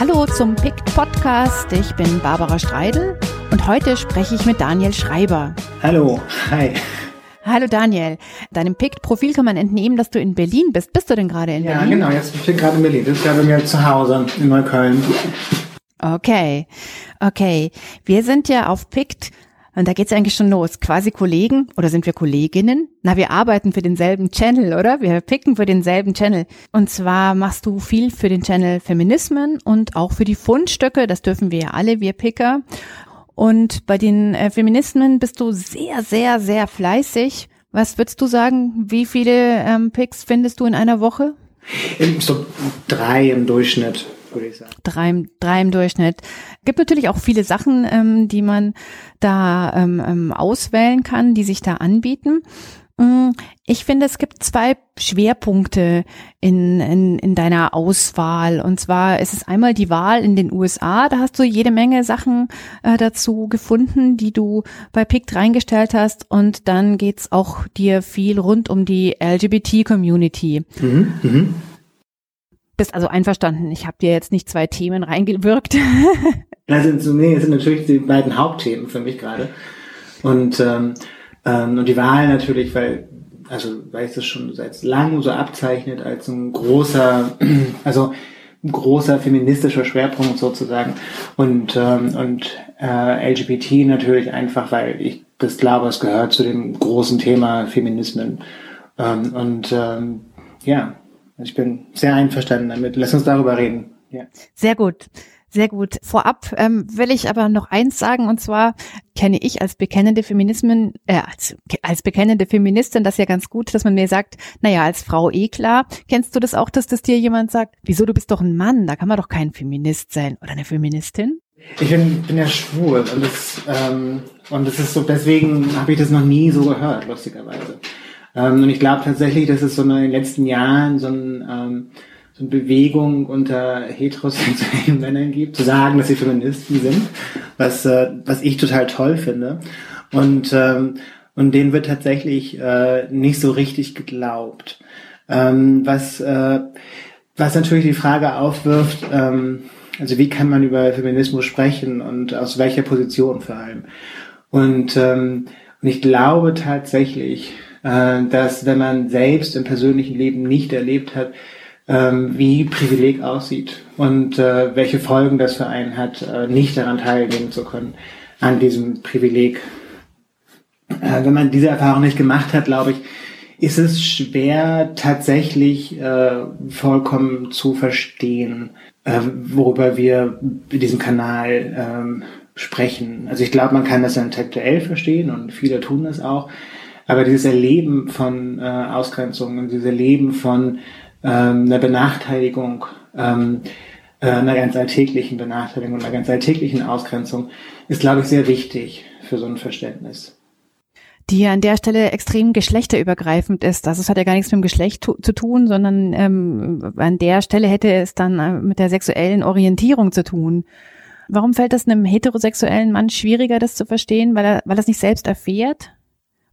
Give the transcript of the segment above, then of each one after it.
Hallo zum PICT Podcast. Ich bin Barbara Streidel und heute spreche ich mit Daniel Schreiber. Hallo, hi. Hallo Daniel. Deinem PICT-Profil kann man entnehmen, dass du in Berlin bist. Bist du denn gerade in ja, Berlin? Ja, genau. Jetzt bin ich gerade in Berlin. Das ist gerade mir zu Hause in Neukölln. Okay, okay. Wir sind ja auf PICT und da geht's eigentlich schon los. Quasi Kollegen oder sind wir Kolleginnen? Na, wir arbeiten für denselben Channel, oder? Wir picken für denselben Channel. Und zwar machst du viel für den Channel Feminismen und auch für die Fundstücke. Das dürfen wir ja alle, wir Picker. Und bei den äh, Feminismen bist du sehr, sehr, sehr fleißig. Was würdest du sagen? Wie viele ähm, Picks findest du in einer Woche? So drei im Durchschnitt würde ich sagen. Drei, drei im Durchschnitt. Gibt natürlich auch viele Sachen, ähm, die man da ähm, ähm, auswählen kann, die sich da anbieten. Mm, ich finde, es gibt zwei Schwerpunkte in, in, in deiner Auswahl. Und zwar ist es einmal die Wahl in den USA. Da hast du jede Menge Sachen äh, dazu gefunden, die du bei PICT reingestellt hast. Und dann geht's auch dir viel rund um die LGBT-Community. Mhm, mh bist also einverstanden. Ich habe dir jetzt nicht zwei Themen reingewirkt. also nee, es sind natürlich die beiden Hauptthemen für mich gerade. Und, ähm, ähm, und die Wahl natürlich, weil, also weil es das schon seit langem so abzeichnet als ein großer, also ein großer feministischer Schwerpunkt sozusagen. Und, ähm, und äh, LGBT natürlich einfach, weil ich das glaube, es gehört zu dem großen Thema Feminismen. Ähm, und ähm, ja, ich bin sehr einverstanden damit. Lass uns darüber reden. Ja. Sehr gut. Sehr gut. Vorab ähm, will ich aber noch eins sagen, und zwar kenne ich als bekennende Feminismen, äh, als, als bekennende Feministin das ja ganz gut, dass man mir sagt, naja, als Frau eh klar. Kennst du das auch, dass das dir jemand sagt, wieso, du bist doch ein Mann, da kann man doch kein Feminist sein oder eine Feministin? Ich bin, bin ja schwul und das, ähm, und das ist so, deswegen habe ich das noch nie so gehört, lustigerweise. Ähm, und ich glaube tatsächlich, dass es so in den letzten Jahren so, ein, ähm, so eine Bewegung unter heterosexuellen Männern gibt, zu sagen, dass sie Feministen sind, was, äh, was ich total toll finde. Und, ähm, und denen wird tatsächlich äh, nicht so richtig geglaubt. Ähm, was, äh, was natürlich die Frage aufwirft, ähm, also wie kann man über Feminismus sprechen und aus welcher Position vor allem. Und, ähm, und ich glaube tatsächlich, dass wenn man selbst im persönlichen Leben nicht erlebt hat, ähm, wie Privileg aussieht und äh, welche Folgen das für einen hat, äh, nicht daran teilnehmen zu können, an diesem Privileg. Äh, wenn man diese Erfahrung nicht gemacht hat, glaube ich, ist es schwer tatsächlich äh, vollkommen zu verstehen, äh, worüber wir in diesem Kanal ähm, sprechen. Also ich glaube, man kann das intellektuell verstehen und viele tun das auch. Aber dieses Erleben von äh, Ausgrenzung und dieses Erleben von ähm, einer Benachteiligung, ähm, äh, einer ganz alltäglichen Benachteiligung und einer ganz alltäglichen Ausgrenzung ist, glaube ich, sehr wichtig für so ein Verständnis die an der Stelle extrem geschlechterübergreifend ist. Also es hat ja gar nichts mit dem Geschlecht zu tun, sondern ähm, an der Stelle hätte es dann äh, mit der sexuellen Orientierung zu tun. Warum fällt das einem heterosexuellen Mann schwieriger, das zu verstehen, weil er, weil er es nicht selbst erfährt?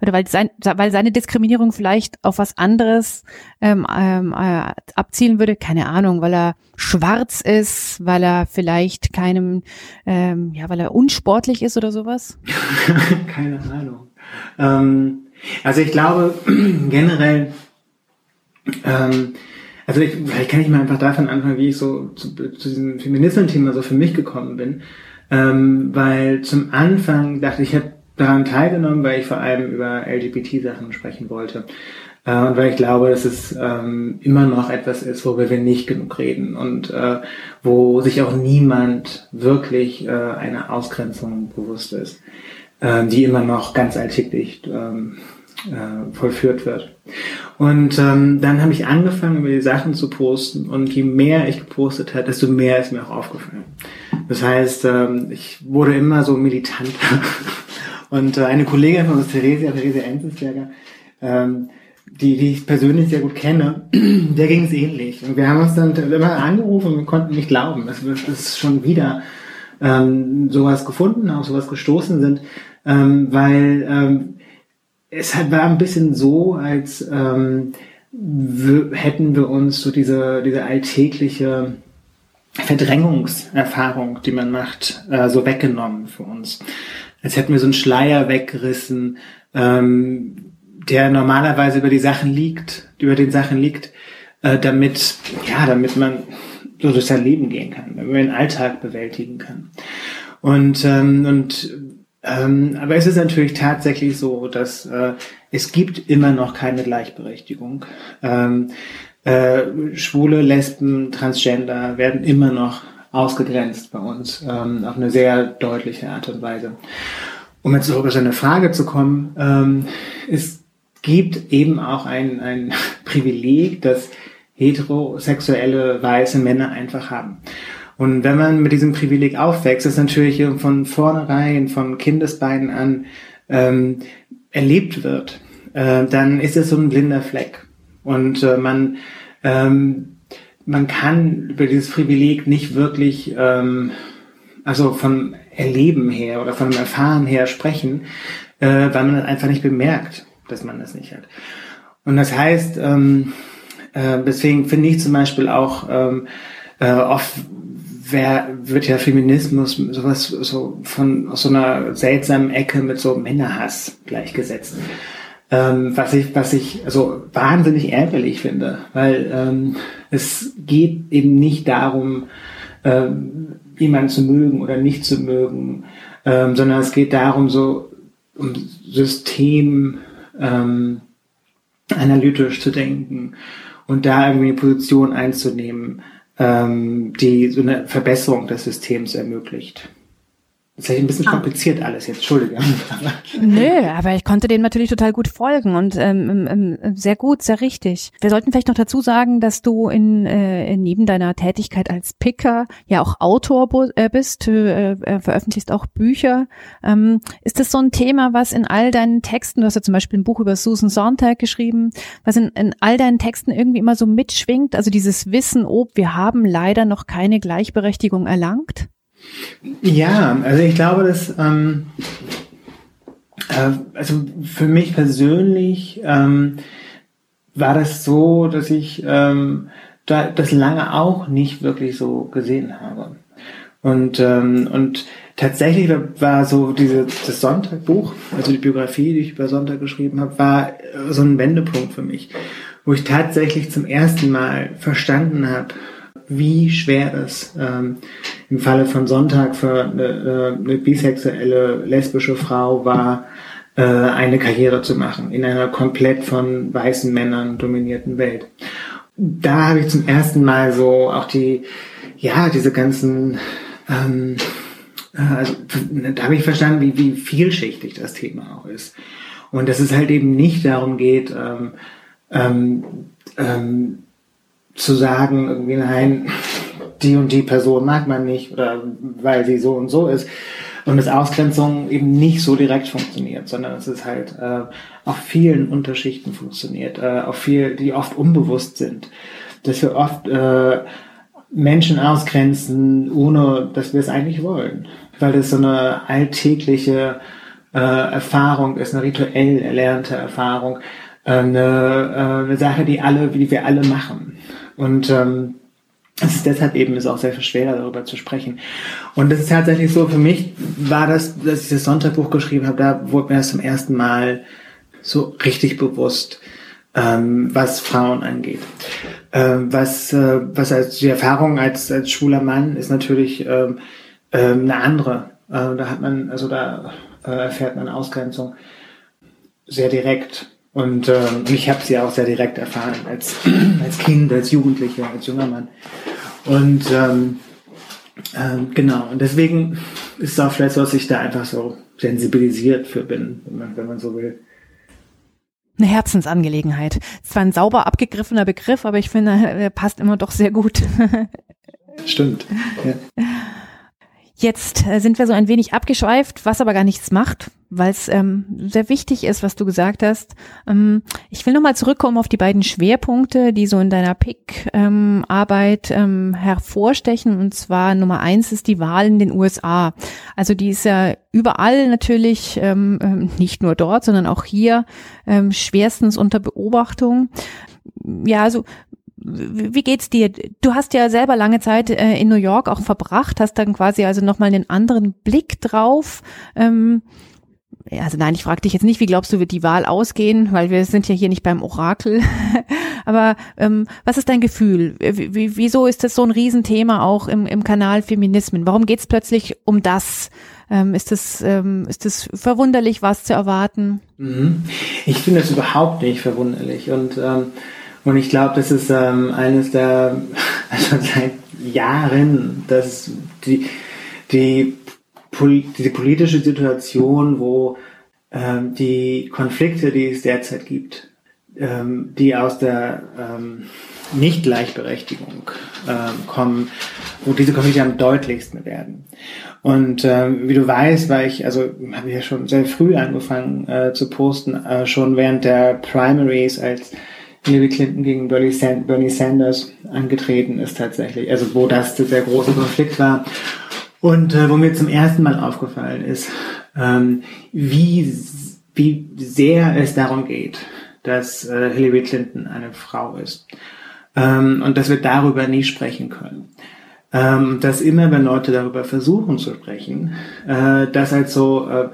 Oder weil, sein, weil seine Diskriminierung vielleicht auf was anderes ähm, ähm, äh, abzielen würde, keine Ahnung, weil er schwarz ist, weil er vielleicht keinem, ähm, ja, weil er unsportlich ist oder sowas? keine Ahnung. Ähm, also ich glaube generell, ähm, also ich, vielleicht kann ich mal einfach davon anfangen, wie ich so zu, zu diesem Feminismus-Thema so für mich gekommen bin. Ähm, weil zum Anfang dachte ich, ich habe daran teilgenommen, weil ich vor allem über LGBT-Sachen sprechen wollte. Äh, und weil ich glaube, dass es ähm, immer noch etwas ist, worüber wir nicht genug reden und äh, wo sich auch niemand wirklich äh, einer Ausgrenzung bewusst ist, äh, die immer noch ganz alltäglich ähm, äh, vollführt wird. Und ähm, dann habe ich angefangen, über die Sachen zu posten und je mehr ich gepostet habe, desto mehr ist mir auch aufgefallen. Das heißt, ähm, ich wurde immer so militanter Und äh, eine Kollegin von uns, Theresia, Theresia Enzensberger, ähm, die, die ich persönlich sehr gut kenne, der ging es ähnlich. Und wir haben uns dann immer angerufen und wir konnten nicht glauben, dass wir das schon wieder ähm, sowas gefunden, auf sowas gestoßen sind, ähm, weil ähm, es halt war ein bisschen so, als ähm, hätten wir uns so diese, diese alltägliche Verdrängungserfahrung, die man macht, äh, so weggenommen für uns. Als hätten wir so einen Schleier weggerissen, ähm, der normalerweise über die Sachen liegt, über den Sachen liegt, äh, damit, ja, damit man so durch sein Leben gehen kann, damit man den Alltag bewältigen kann. Und, ähm, und ähm, aber es ist natürlich tatsächlich so, dass äh, es gibt immer noch keine Gleichberechtigung. Ähm, äh, Schwule, Lesben, Transgender werden immer noch ausgegrenzt bei uns ähm, auf eine sehr deutliche Art und Weise. Um jetzt auf eine Frage zu kommen, ähm, es gibt eben auch ein, ein Privileg, das heterosexuelle weiße Männer einfach haben. Und wenn man mit diesem Privileg aufwächst, ist natürlich von vornherein, von Kindesbeinen an ähm, erlebt wird, äh, dann ist es so ein blinder Fleck. Und äh, man, ähm, man kann über dieses Privileg nicht wirklich, ähm, also vom Erleben her oder von dem Erfahren her sprechen, äh, weil man das einfach nicht bemerkt, dass man das nicht hat. Und das heißt, ähm, äh, deswegen finde ich zum Beispiel auch ähm, äh, oft wer wird ja Feminismus sowas so von aus so einer seltsamen Ecke mit so Männerhass gleichgesetzt. Ähm, was ich, was ich also wahnsinnig ärgerlich finde, weil ähm, es geht eben nicht darum, ähm, jemanden zu mögen oder nicht zu mögen, ähm, sondern es geht darum, so um System ähm, analytisch zu denken und da irgendwie eine Position einzunehmen, ähm, die so eine Verbesserung des Systems ermöglicht. Das ist ein bisschen ah. kompliziert alles jetzt, Entschuldige. Nö, aber ich konnte dem natürlich total gut folgen und ähm, ähm, ähm, sehr gut, sehr richtig. Wir sollten vielleicht noch dazu sagen, dass du in, äh, neben deiner Tätigkeit als Picker ja auch Autor äh, bist, du äh, äh, veröffentlichst auch Bücher. Ähm, ist das so ein Thema, was in all deinen Texten, du hast ja zum Beispiel ein Buch über Susan Sontag geschrieben, was in, in all deinen Texten irgendwie immer so mitschwingt, also dieses Wissen, ob wir haben leider noch keine Gleichberechtigung erlangt? Ja, also ich glaube, dass ähm, äh, also für mich persönlich ähm, war das so, dass ich ähm, da, das lange auch nicht wirklich so gesehen habe. Und, ähm, und tatsächlich war so diese, das Sonntagbuch, also die Biografie, die ich über Sonntag geschrieben habe, war so ein Wendepunkt für mich, wo ich tatsächlich zum ersten Mal verstanden habe, wie schwer es ähm, im Falle von Sonntag für eine, äh, eine bisexuelle lesbische Frau war, äh, eine Karriere zu machen in einer komplett von weißen Männern dominierten Welt. Da habe ich zum ersten Mal so auch die, ja, diese ganzen, ähm, äh, also da habe ich verstanden, wie, wie vielschichtig das Thema auch ist. Und dass es halt eben nicht darum geht, ähm, ähm, ähm, zu sagen, irgendwie, nein, die und die Person mag man nicht oder weil sie so und so ist. Und dass Ausgrenzung eben nicht so direkt funktioniert, sondern es halt äh, auf vielen Unterschichten funktioniert, äh, auf viel, die oft unbewusst sind. Dass wir oft äh, Menschen ausgrenzen, ohne dass wir es eigentlich wollen. Weil das so eine alltägliche äh, Erfahrung ist, eine rituell erlernte Erfahrung, äh, eine, äh, eine Sache, die alle, wie wir alle machen. Und ähm, es ist deshalb eben ist auch sehr schwer, darüber zu sprechen. Und das ist tatsächlich so, für mich war das, dass ich das Sonntagbuch geschrieben habe, da wurde mir das zum ersten Mal so richtig bewusst, ähm, was Frauen angeht. Ähm, was, äh, was als die Erfahrung als, als schwuler Mann ist natürlich ähm, ähm, eine andere. Äh, da hat man, also da äh, erfährt man Ausgrenzung sehr direkt. Und äh, ich habe sie auch sehr direkt erfahren als, als Kind, als Jugendlicher, als junger Mann. Und ähm, ähm, genau, und deswegen ist es auch vielleicht so, dass ich da einfach so sensibilisiert für bin, wenn man, wenn man so will. Eine Herzensangelegenheit. Zwar ein sauber abgegriffener Begriff, aber ich finde, er passt immer doch sehr gut. Stimmt. Ja. Jetzt äh, sind wir so ein wenig abgeschweift, was aber gar nichts macht, weil es ähm, sehr wichtig ist, was du gesagt hast. Ähm, ich will nochmal zurückkommen auf die beiden Schwerpunkte, die so in deiner PIC-Arbeit ähm, hervorstechen. Und zwar Nummer eins ist die Wahl in den USA. Also die ist ja überall natürlich, ähm, ähm, nicht nur dort, sondern auch hier ähm, schwerstens unter Beobachtung. Ja, also wie geht's dir? Du hast ja selber lange Zeit äh, in New York auch verbracht, hast dann quasi also nochmal einen anderen Blick drauf. Ähm, also nein, ich frage dich jetzt nicht, wie glaubst du, wird die Wahl ausgehen, weil wir sind ja hier nicht beim Orakel. Aber ähm, was ist dein Gefühl? W wieso ist das so ein Riesenthema auch im, im Kanal Feminismen? Warum geht es plötzlich um das? Ähm, ist das ähm, ist das verwunderlich, was zu erwarten? Mhm. Ich finde es überhaupt nicht verwunderlich und ähm, und ich glaube, das ist ähm, eines der also seit Jahren, dass die die diese politische Situation, wo ähm, die Konflikte, die es derzeit gibt, ähm, die aus der ähm, Nicht-Gleichberechtigung ähm, kommen, wo diese Konflikte am deutlichsten werden. Und ähm, wie du weißt, war ich, also habe ich ja schon sehr früh angefangen äh, zu posten, äh, schon während der Primaries, als Hillary Clinton gegen Bernie Sanders angetreten ist tatsächlich, also wo das der große Konflikt war. Und äh, wo mir zum ersten Mal aufgefallen ist, ähm, wie, wie sehr es darum geht, dass äh, Hillary Clinton eine Frau ist. Ähm, und dass wir darüber nie sprechen können. Ähm, dass immer, wenn Leute darüber versuchen zu sprechen, äh, das als so, äh,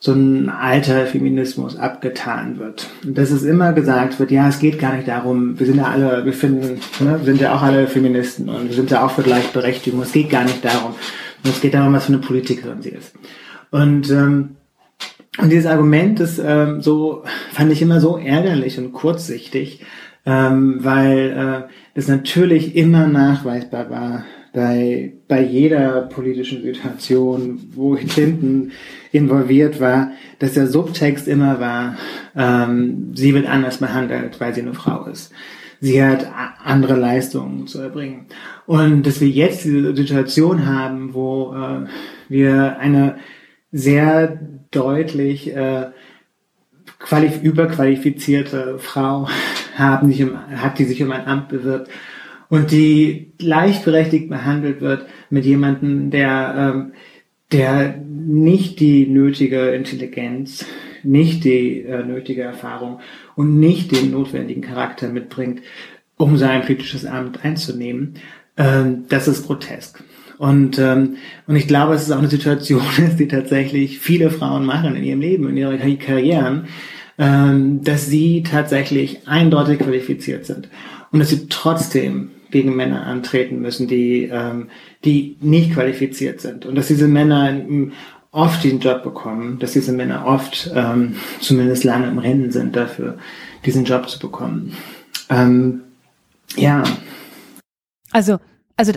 so ein alter Feminismus abgetan wird. Und dass es immer gesagt wird, ja, es geht gar nicht darum, wir sind ja alle, wir finden, ne, sind ja auch alle Feministen und wir sind ja auch für Gleichberechtigung. Es geht gar nicht darum. Und es geht darum, was für eine Politikerin sie ist. Und, ähm, und dieses Argument ist ähm, so, fand ich immer so ärgerlich und kurzsichtig, ähm, weil äh, das natürlich immer nachweisbar war bei, bei jeder politischen Situation, wo Clinton involviert war, dass der Subtext immer war, ähm, sie wird anders behandelt, weil sie eine Frau ist. Sie hat andere Leistungen zu erbringen. Und dass wir jetzt diese Situation haben, wo äh, wir eine sehr deutlich äh, qualif überqualifizierte Frau haben, die um, hat, die sich um ein Amt bewirbt und die gleichberechtigt behandelt wird mit jemandem, der, ähm, der nicht die nötige Intelligenz, nicht die äh, nötige Erfahrung und nicht den notwendigen Charakter mitbringt, um sein politisches Amt einzunehmen, ähm, das ist grotesk. Und, ähm, und ich glaube, es ist auch eine Situation die tatsächlich viele Frauen machen in ihrem Leben, in ihren Karrieren, ähm, dass sie tatsächlich eindeutig qualifiziert sind und dass sie trotzdem gegen Männer antreten müssen, die, ähm, die nicht qualifiziert sind. Und dass diese Männer oft den Job bekommen, dass diese Männer oft ähm, zumindest lange im Rennen sind dafür, diesen Job zu bekommen. Ähm, ja. Also, also,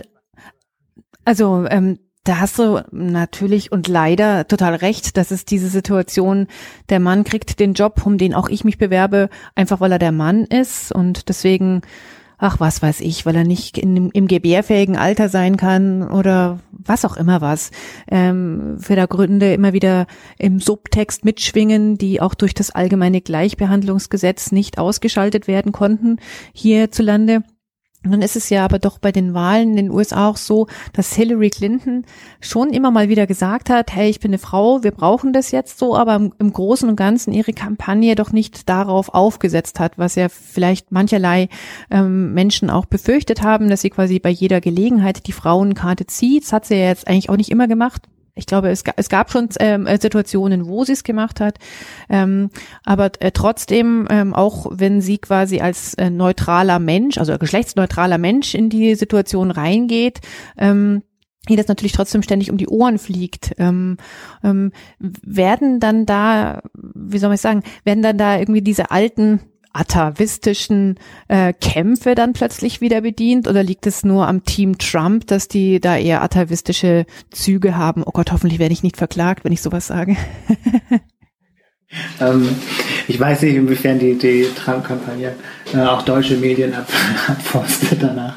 also, ähm, da hast du natürlich und leider total recht, dass es diese Situation, der Mann kriegt den Job, um den auch ich mich bewerbe, einfach weil er der Mann ist und deswegen, ach was weiß ich, weil er nicht in, im gebärfähigen Alter sein kann oder was auch immer was, ähm, für da Gründe immer wieder im Subtext mitschwingen, die auch durch das allgemeine Gleichbehandlungsgesetz nicht ausgeschaltet werden konnten hierzulande. Nun ist es ja aber doch bei den Wahlen in den USA auch so, dass Hillary Clinton schon immer mal wieder gesagt hat, hey, ich bin eine Frau, wir brauchen das jetzt so, aber im, im Großen und Ganzen ihre Kampagne doch nicht darauf aufgesetzt hat, was ja vielleicht mancherlei ähm, Menschen auch befürchtet haben, dass sie quasi bei jeder Gelegenheit die Frauenkarte zieht. Das hat sie ja jetzt eigentlich auch nicht immer gemacht ich glaube, es, es gab schon ähm, Situationen, wo sie es gemacht hat, ähm, aber äh, trotzdem, ähm, auch wenn sie quasi als äh, neutraler Mensch, also geschlechtsneutraler Mensch in die Situation reingeht, ähm, ihr das natürlich trotzdem ständig um die Ohren fliegt, ähm, ähm, werden dann da, wie soll man sagen, werden dann da irgendwie diese alten atavistischen äh, Kämpfe dann plötzlich wieder bedient oder liegt es nur am Team Trump, dass die da eher atavistische Züge haben? Oh Gott, hoffentlich werde ich nicht verklagt, wenn ich sowas sage. ähm, ich weiß nicht, inwiefern die, die Trump-Kampagne äh, auch deutsche Medien ab, abforstet danach.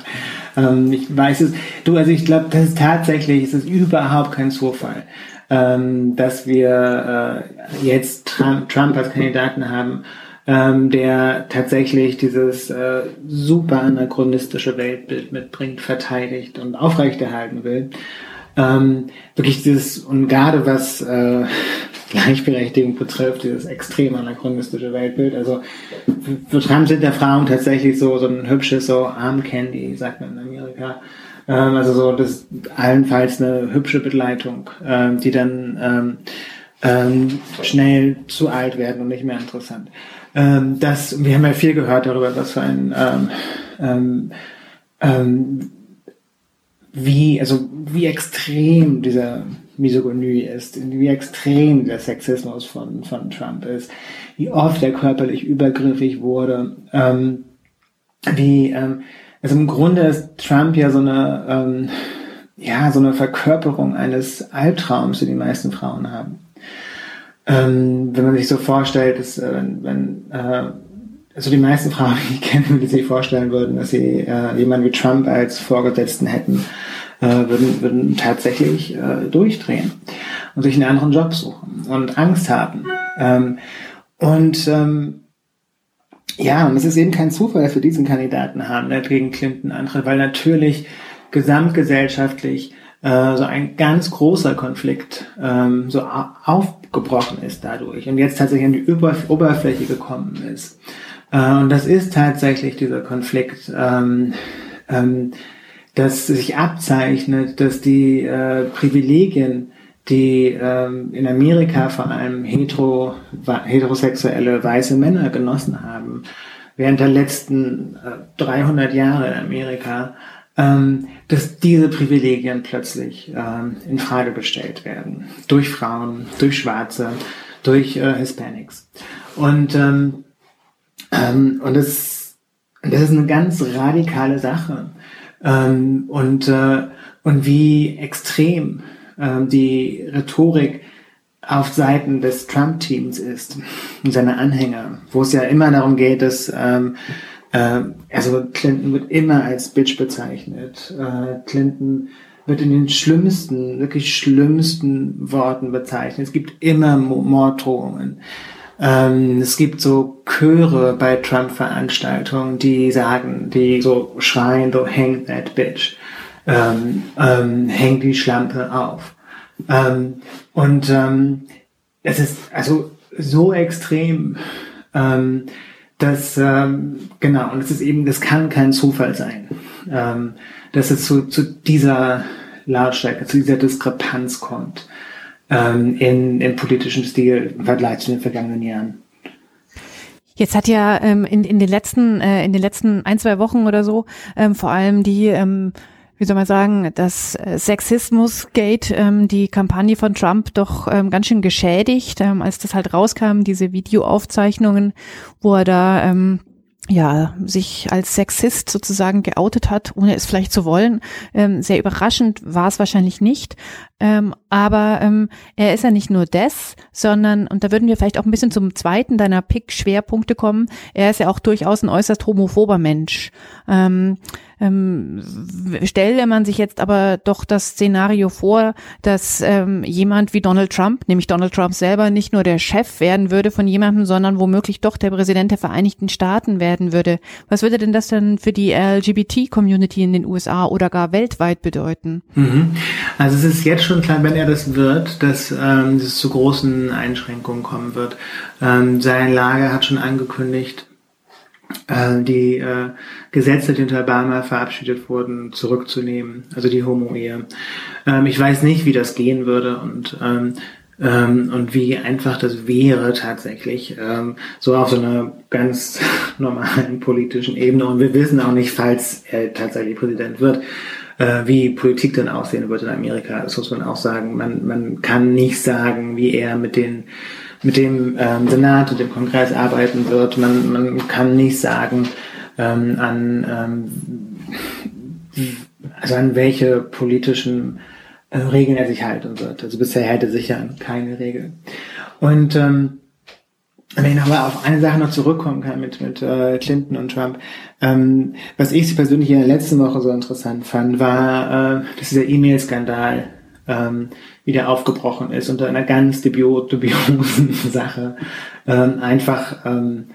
Ähm, ich weiß es. Du, also ich glaube, das ist tatsächlich, es ist überhaupt kein Zufall, ähm, dass wir äh, jetzt Trump, Trump als Kandidaten haben ähm, der tatsächlich dieses äh, super anachronistische Weltbild mitbringt, verteidigt und aufrechterhalten will. Ähm, wirklich dieses, und gerade was, äh, Gleichberechtigung betrifft, dieses extrem anachronistische Weltbild. Also für Trump sind der Frauen tatsächlich so, so ein hübsches, so Arm Candy, sagt man in Amerika. Ähm, also so, das allenfalls eine hübsche Begleitung, ähm, die dann ähm, ähm, schnell zu alt werden und nicht mehr interessant. Ähm, das, wir haben ja viel gehört darüber, was für ein ähm, ähm, ähm, wie, also wie extrem dieser Misogynie ist, wie extrem der Sexismus von, von Trump ist, wie oft er körperlich übergriffig wurde, ähm, wie, ähm, also im Grunde ist Trump ja so eine, ja, so eine Verkörperung eines Albtraums, die die meisten Frauen haben. Ähm, wenn man sich so vorstellt, dass, äh, wenn, wenn äh, also die meisten Frauen, die ich kenne, die sich vorstellen würden, dass sie äh, jemanden wie Trump als Vorgesetzten hätten, äh, würden, würden tatsächlich äh, durchdrehen und sich einen anderen Job suchen und Angst haben. Ähm, und ähm, ja, und es ist eben kein Zufall, dass wir diesen Kandidaten haben, der gegen Clinton antritt, weil natürlich gesamtgesellschaftlich äh, so ein ganz großer Konflikt ähm, so aufgebrochen ist dadurch und jetzt tatsächlich an die Oberfläche gekommen ist. Äh, und das ist tatsächlich dieser Konflikt, ähm, ähm, dass sich abzeichnet, dass die äh, Privilegien, die ähm, in Amerika vor allem hetero, heterosexuelle weiße Männer genossen haben, während der letzten äh, 300 Jahre in Amerika, ähm, dass diese Privilegien plötzlich ähm, in Frage gestellt werden. Durch Frauen, durch Schwarze, durch äh, Hispanics. Und, ähm, ähm, und das, das ist eine ganz radikale Sache. Ähm, und, äh, und wie extrem ähm, die Rhetorik auf Seiten des Trump-Teams ist und seine Anhänger, wo es ja immer darum geht, dass ähm, äh, also Clinton wird immer als Bitch bezeichnet. Äh, Clinton wird in den schlimmsten, wirklich schlimmsten Worten bezeichnet. Es gibt immer Morddrohungen. Ähm, es gibt so Chöre bei Trump-Veranstaltungen, die sagen, die so schreien, so hang that bitch. Ähm, ähm, häng die Schlampe auf. Ähm, und ähm, es ist also so extrem, dass ähm, genau, und es ist eben, das kann kein Zufall sein, ähm, dass es zu, zu dieser Lautstärke, zu dieser Diskrepanz kommt ähm, in, im politischen Stil im Vergleich zu den vergangenen Jahren. Jetzt hat ja ähm, in, in den letzten äh, in den letzten ein zwei Wochen oder so ähm, vor allem die ähm, wie soll man sagen, das äh, Sexismus-Gate, ähm, die Kampagne von Trump doch ähm, ganz schön geschädigt, ähm, als das halt rauskam, diese Videoaufzeichnungen, wo er da ähm, ja, sich als Sexist sozusagen geoutet hat, ohne es vielleicht zu wollen. Ähm, sehr überraschend war es wahrscheinlich nicht. Ähm, aber ähm, er ist ja nicht nur das, sondern, und da würden wir vielleicht auch ein bisschen zum zweiten deiner Pick-Schwerpunkte kommen, er ist ja auch durchaus ein äußerst homophober Mensch. Ähm, ähm, stelle man sich jetzt aber doch das Szenario vor, dass ähm, jemand wie Donald Trump, nämlich Donald Trump selber, nicht nur der Chef werden würde von jemandem, sondern womöglich doch der Präsident der Vereinigten Staaten werden würde. Was würde denn das dann für die LGBT-Community in den USA oder gar weltweit bedeuten? Mhm. Also es ist jetzt schon klar, wenn er das wird, dass ähm, es zu großen Einschränkungen kommen wird. Ähm, sein Lager hat schon angekündigt, äh, die äh, Gesetze, die unter Obama verabschiedet wurden, zurückzunehmen, also die Homo-Ehe. Ähm, ich weiß nicht, wie das gehen würde und ähm, ähm, und wie einfach das wäre tatsächlich, ähm, so auf so einer ganz normalen politischen Ebene. Und wir wissen auch nicht, falls er tatsächlich Präsident wird, äh, wie Politik dann aussehen wird in Amerika. Das muss man auch sagen. Man, man kann nicht sagen, wie er mit den mit dem ähm, Senat und dem Kongress arbeiten wird. Man, man kann nicht sagen, ähm, an, ähm, also an welche politischen äh, Regeln er sich halten wird. Also bisher hätte sicher keine Regeln. Und ähm, wenn ich nochmal auf eine Sache noch zurückkommen kann mit, mit äh, Clinton und Trump, ähm, was ich persönlich in der letzten Woche so interessant fand, war, äh, dass dieser E-Mail-Skandal ähm, wieder aufgebrochen ist unter einer ganz dubio dubiosen Sache. Ähm, einfach ähm,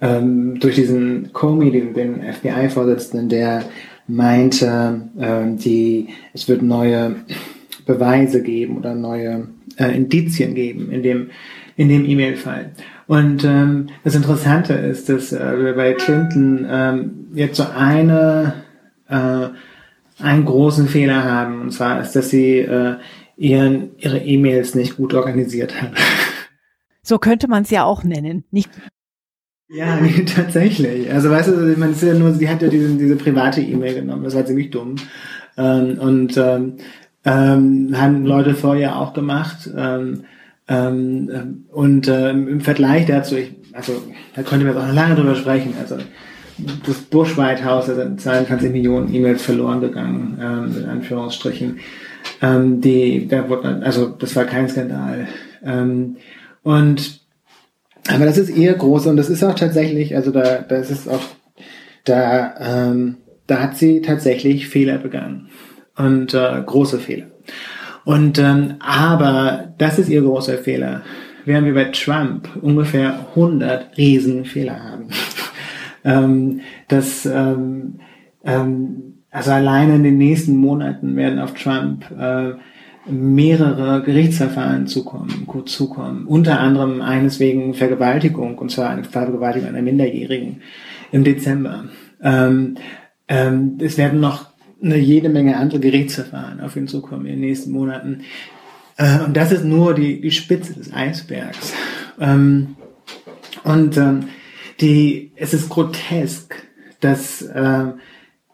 ähm, durch diesen Comey, den, den FBI-Vorsitzenden, der meinte, ähm, die, es wird neue Beweise geben oder neue äh, Indizien geben in dem in dem E-Mail-Fall. Und ähm, das Interessante ist, dass äh, wir bei Clinton ähm, jetzt so eine äh, einen großen Fehler haben, und zwar ist, dass sie äh, ihren ihre E-Mails nicht gut organisiert hat. So könnte man es ja auch nennen. Nicht ja, nee, tatsächlich. Also weißt du, es ist ja nur, sie hat ja diese, diese private E-Mail genommen, das war ziemlich dumm. Ähm, und ähm, ähm, haben Leute vorher auch gemacht. Ähm, ähm, und ähm, im Vergleich dazu, ich, also da könnte man jetzt auch noch lange drüber sprechen. Also das Bush White House, da sind 22 Millionen E-Mails verloren gegangen, ähm, in Anführungsstrichen. Ähm, die, da wurde, also das war kein Skandal. Ähm, und aber das ist eher groß und das ist auch tatsächlich, also da, da ist auch, da, ähm, da hat sie tatsächlich Fehler begangen und äh, große Fehler. Und ähm, aber das ist ihr großer Fehler, während wir bei Trump ungefähr 100 Riesenfehler haben. ähm, das ähm, ähm, also alleine in den nächsten Monaten werden auf Trump äh, mehrere Gerichtsverfahren zukommen, gut zukommen. Unter anderem eines wegen Vergewaltigung, und zwar eine Vergewaltigung einer Minderjährigen im Dezember. Ähm, ähm, es werden noch eine jede Menge andere Gerichtsverfahren auf ihn zukommen in den nächsten Monaten. Äh, und das ist nur die, die Spitze des Eisbergs. Ähm, und ähm, die, es ist grotesk, dass äh,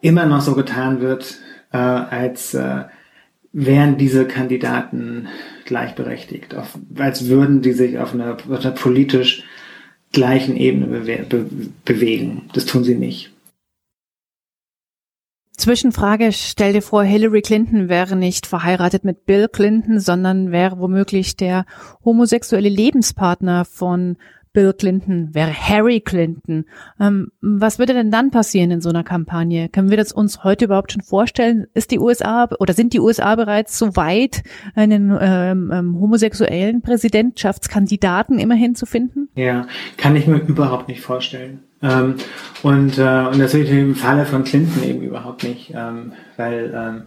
immer noch so getan wird, äh, als äh, wären diese Kandidaten gleichberechtigt, auf, als würden die sich auf einer, auf einer politisch gleichen Ebene bewe be bewegen. Das tun sie nicht. Zwischenfrage, stell dir vor, Hillary Clinton wäre nicht verheiratet mit Bill Clinton, sondern wäre womöglich der homosexuelle Lebenspartner von Bill Clinton, wäre Harry Clinton. Ähm, was würde denn dann passieren in so einer Kampagne? Können wir das uns heute überhaupt schon vorstellen? Ist die USA oder sind die USA bereits so weit, einen ähm, ähm, homosexuellen Präsidentschaftskandidaten immerhin zu finden? Ja, kann ich mir überhaupt nicht vorstellen. Ähm, und, äh, und natürlich im Falle von Clinton eben überhaupt nicht, ähm, weil ähm,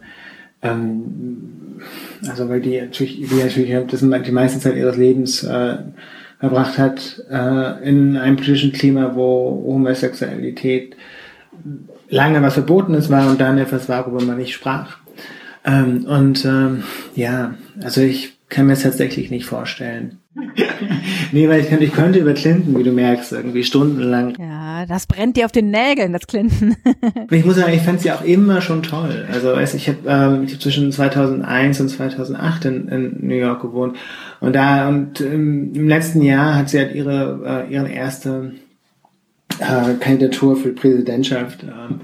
ähm, also weil die natürlich, die natürlich das die meiste Zeit ihres Lebens äh, verbracht hat äh, in einem politischen Klima, wo Homosexualität lange was Verbotenes war und dann etwas war, worüber man nicht sprach. Ähm, und ähm, ja, also ich kann mir es tatsächlich nicht vorstellen. Nee, weil ich, kann, ich könnte über Clinton, wie du merkst, irgendwie stundenlang. Ja, das brennt dir auf den Nägeln, das Clinton. ich muss sagen, ich fand sie auch immer schon toll. Also weiß ich habe ähm, ich hab zwischen 2001 und 2008 in, in New York gewohnt und da und im, im letzten Jahr hat sie halt ihre äh, ihre erste äh, Kandidatur für die Präsidentschaft ähm,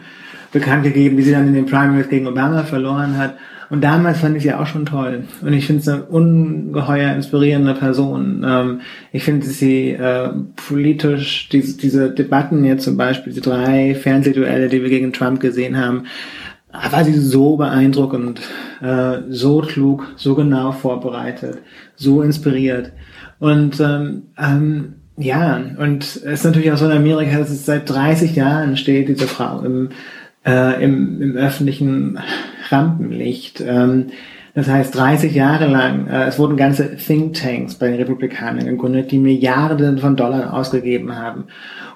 bekannt gegeben, die sie dann in den Primaries gegen Obama verloren hat. Und damals fand ich sie auch schon toll. Und ich finde sie eine ungeheuer inspirierende Person. Ähm, ich finde sie äh, politisch, diese, diese Debatten jetzt zum Beispiel, die drei Fernsehduelle, die wir gegen Trump gesehen haben, war sie so beeindruckend, äh, so klug, so genau vorbereitet, so inspiriert. Und ähm, ähm, ja, und es ist natürlich auch so in Amerika, dass es seit 30 Jahren steht, diese Frau im, äh, im, im öffentlichen Rampenlicht. Ähm, das heißt, 30 Jahre lang, äh, es wurden ganze Thinktanks bei den Republikanern gegründet, die Milliarden von Dollar ausgegeben haben,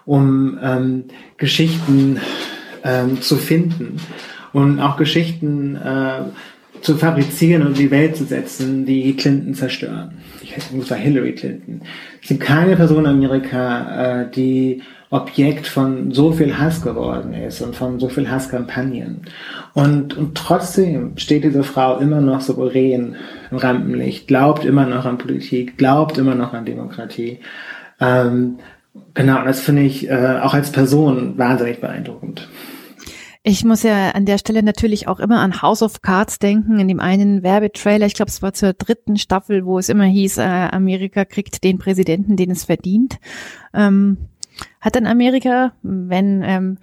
um ähm, Geschichten ähm, zu finden und auch Geschichten äh, zu fabrizieren und die Welt zu setzen, die Clinton zerstören. Ich muss sagen Hillary Clinton. Es gibt keine Person in Amerika, äh, die Objekt von so viel Hass geworden ist und von so viel Hasskampagnen. Und, und trotzdem steht diese Frau immer noch souverän im Rampenlicht, glaubt immer noch an Politik, glaubt immer noch an Demokratie. Ähm, genau, das finde ich äh, auch als Person wahnsinnig beeindruckend. Ich muss ja an der Stelle natürlich auch immer an House of Cards denken, in dem einen Werbetrailer, ich glaube, es war zur dritten Staffel, wo es immer hieß, äh, Amerika kriegt den Präsidenten, den es verdient. Ähm, hat dann Amerika, wenn ähm,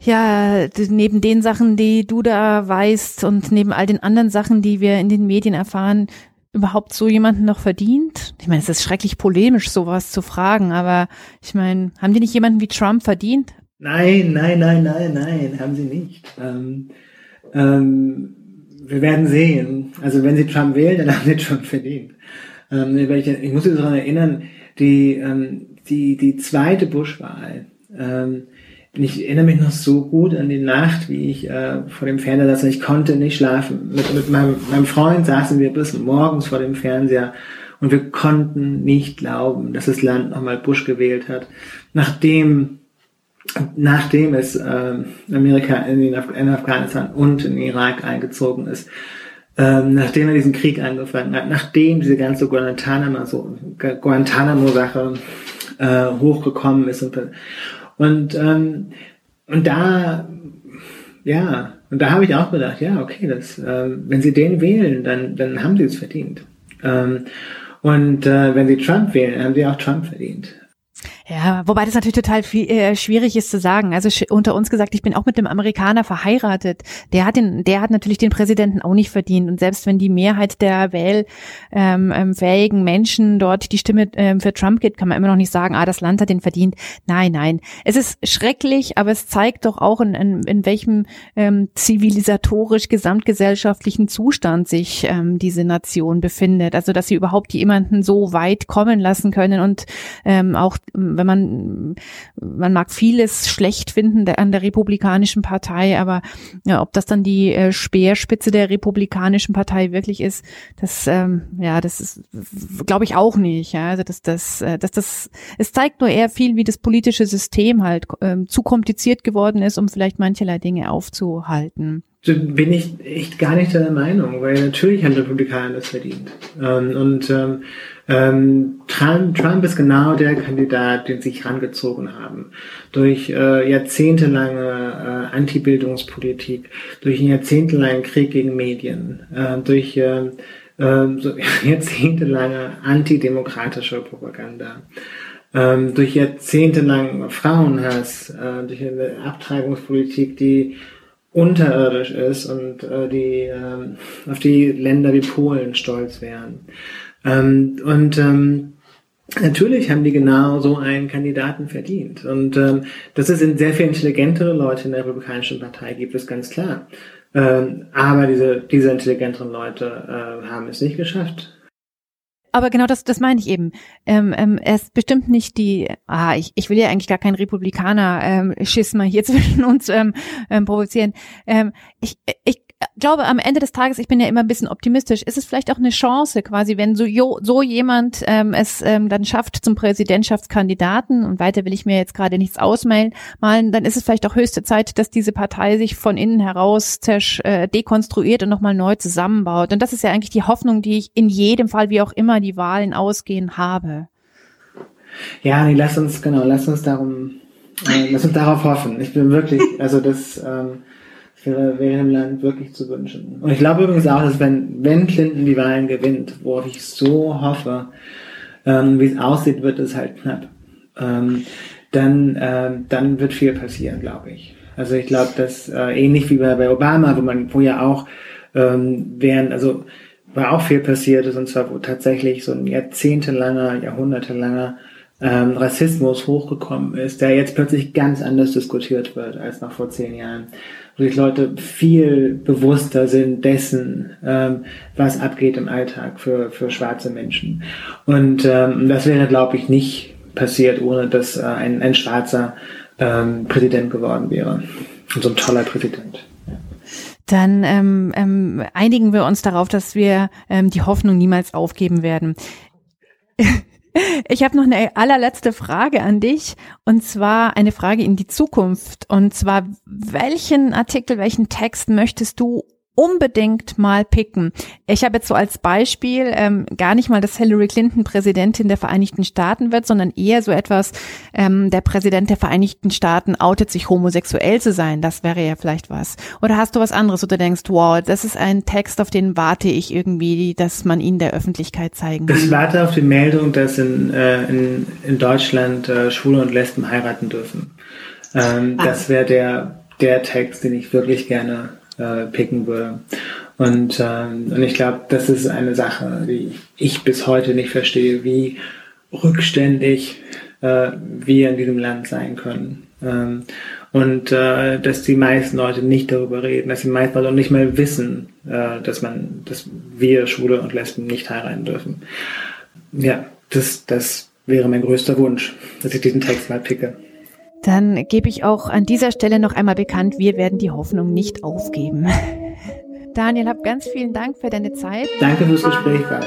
ja, neben den Sachen, die du da weißt und neben all den anderen Sachen, die wir in den Medien erfahren, überhaupt so jemanden noch verdient? Ich meine, es ist schrecklich polemisch, sowas zu fragen, aber ich meine, haben die nicht jemanden wie Trump verdient? Nein, nein, nein, nein, nein, haben sie nicht. Ähm, ähm, wir werden sehen. Also wenn Sie Trump wählen, dann haben Sie Trump verdient. Ähm, ich, ich muss Sie daran erinnern, die, ähm, die, die zweite Bush-Wahl, ähm, ich erinnere mich noch so gut an die Nacht, wie ich äh, vor dem Fernseher saß ich konnte nicht schlafen. Mit, mit meinem, meinem Freund saßen wir bis morgens vor dem Fernseher und wir konnten nicht glauben, dass das Land nochmal Bush gewählt hat, nachdem nachdem es äh, Amerika in, in, Afghanistan und in Irak eingezogen ist, ähm, nachdem er diesen Krieg angefangen hat, nachdem diese ganze Guantanamo-Sache äh, hochgekommen ist und und ähm, und da ja und da habe ich auch gedacht, ja okay, das äh, wenn sie den wählen, dann dann haben sie es verdient. Ähm, und äh, wenn sie Trump wählen, haben sie auch Trump verdient. Ja, wobei das natürlich total viel, äh, schwierig ist zu sagen. Also unter uns gesagt, ich bin auch mit dem Amerikaner verheiratet. Der hat den, der hat natürlich den Präsidenten auch nicht verdient. Und selbst wenn die Mehrheit der wählfähigen ähm, Menschen dort die Stimme ähm, für Trump gibt, kann man immer noch nicht sagen, ah, das Land hat den verdient. Nein, nein. Es ist schrecklich, aber es zeigt doch auch, in, in, in welchem ähm, zivilisatorisch gesamtgesellschaftlichen Zustand sich ähm, diese Nation befindet. Also dass sie überhaupt jemanden so weit kommen lassen können und ähm, auch wenn man, man mag vieles schlecht finden an der Republikanischen Partei, aber ja, ob das dann die äh, Speerspitze der Republikanischen Partei wirklich ist, das, ähm, ja, das ist, glaube ich auch nicht. Ja, also das, das, äh, das, das, es zeigt nur eher viel, wie das politische System halt ähm, zu kompliziert geworden ist, um vielleicht mancherlei Dinge aufzuhalten bin ich echt gar nicht der Meinung, weil natürlich haben Republikaner das verdient. Ähm, und ähm, ähm, Trump, Trump ist genau der Kandidat, den sich rangezogen haben. Durch äh, jahrzehntelange äh, Antibildungspolitik, durch einen jahrzehntelangen Krieg gegen Medien, äh, durch äh, so jahrzehntelange antidemokratische Propaganda. Ähm, durch jahrzehntelang Frauenhass, äh, durch eine Abtreibungspolitik, die unterirdisch ist und äh, die äh, auf die Länder wie Polen stolz wären. Ähm, und ähm, natürlich haben die genau so einen Kandidaten verdient. Und ähm, dass es sehr viel intelligentere Leute in der Republikanischen Partei gibt, ist ganz klar. Ähm, aber diese, diese intelligenteren Leute äh, haben es nicht geschafft, aber genau das, das meine ich eben. Ähm, ähm, er ist bestimmt nicht die, ah, ich, ich will ja eigentlich gar keinen Republikaner ähm, Schisma hier zwischen uns ähm, ähm, provozieren. Ähm, ich, ich glaube, am Ende des Tages, ich bin ja immer ein bisschen optimistisch, ist es vielleicht auch eine Chance quasi, wenn so, jo, so jemand ähm, es ähm, dann schafft zum Präsidentschaftskandidaten und weiter will ich mir jetzt gerade nichts ausmalen, malen, dann ist es vielleicht auch höchste Zeit, dass diese Partei sich von innen heraus zersch, äh, dekonstruiert und nochmal neu zusammenbaut. Und das ist ja eigentlich die Hoffnung, die ich in jedem Fall, wie auch immer die Wahlen ausgehen, habe. Ja, nee, lass uns, genau, lass uns darum, äh, lass uns darauf hoffen. Ich bin wirklich, also das, ähm, wäre, wäre dem Land wirklich zu wünschen. Und ich glaube übrigens auch, dass wenn, wenn Clinton die Wahlen gewinnt, worauf ich so hoffe, ähm, wie es aussieht, wird es halt knapp. Ähm, dann, äh, dann wird viel passieren, glaube ich. Also ich glaube, dass äh, ähnlich wie bei, bei Obama, wo man, wo ja auch ähm, während, also war auch viel passiert ist, und zwar wo tatsächlich so ein jahrzehntelanger, jahrhundertelanger ähm, Rassismus hochgekommen ist, der jetzt plötzlich ganz anders diskutiert wird als noch vor zehn Jahren wirklich Leute viel bewusster sind dessen, ähm, was abgeht im Alltag für, für schwarze Menschen. Und ähm, das wäre, glaube ich, nicht passiert, ohne dass äh, ein, ein schwarzer ähm, Präsident geworden wäre. Und so ein toller Präsident. Dann ähm, ähm, einigen wir uns darauf, dass wir ähm, die Hoffnung niemals aufgeben werden. Ich habe noch eine allerletzte Frage an dich und zwar eine Frage in die Zukunft. Und zwar, welchen Artikel, welchen Text möchtest du unbedingt mal picken. Ich habe jetzt so als Beispiel ähm, gar nicht mal, dass Hillary Clinton Präsidentin der Vereinigten Staaten wird, sondern eher so etwas, ähm, der Präsident der Vereinigten Staaten outet sich homosexuell zu sein. Das wäre ja vielleicht was. Oder hast du was anderes, wo du denkst, wow, das ist ein Text, auf den warte ich irgendwie, dass man ihn der Öffentlichkeit zeigen kann. Ich warte auf die Meldung, dass in, äh, in, in Deutschland äh, Schwule und Lesben heiraten dürfen. Ähm, ah. Das wäre der, der Text, den ich wirklich gerne äh, picken würde. Und, ähm, und ich glaube, das ist eine Sache, die ich bis heute nicht verstehe, wie rückständig äh, wir in diesem Land sein können. Ähm, und äh, dass die meisten Leute nicht darüber reden, dass die meisten Leute nicht mehr wissen, äh, dass man, dass wir Schwule und Lesben nicht heiraten dürfen. Ja, das, das wäre mein größter Wunsch, dass ich diesen Text mal picke. Dann gebe ich auch an dieser Stelle noch einmal bekannt, wir werden die Hoffnung nicht aufgeben. Daniel, hab ganz vielen Dank für deine Zeit. Danke fürs Gespräch, Barbara.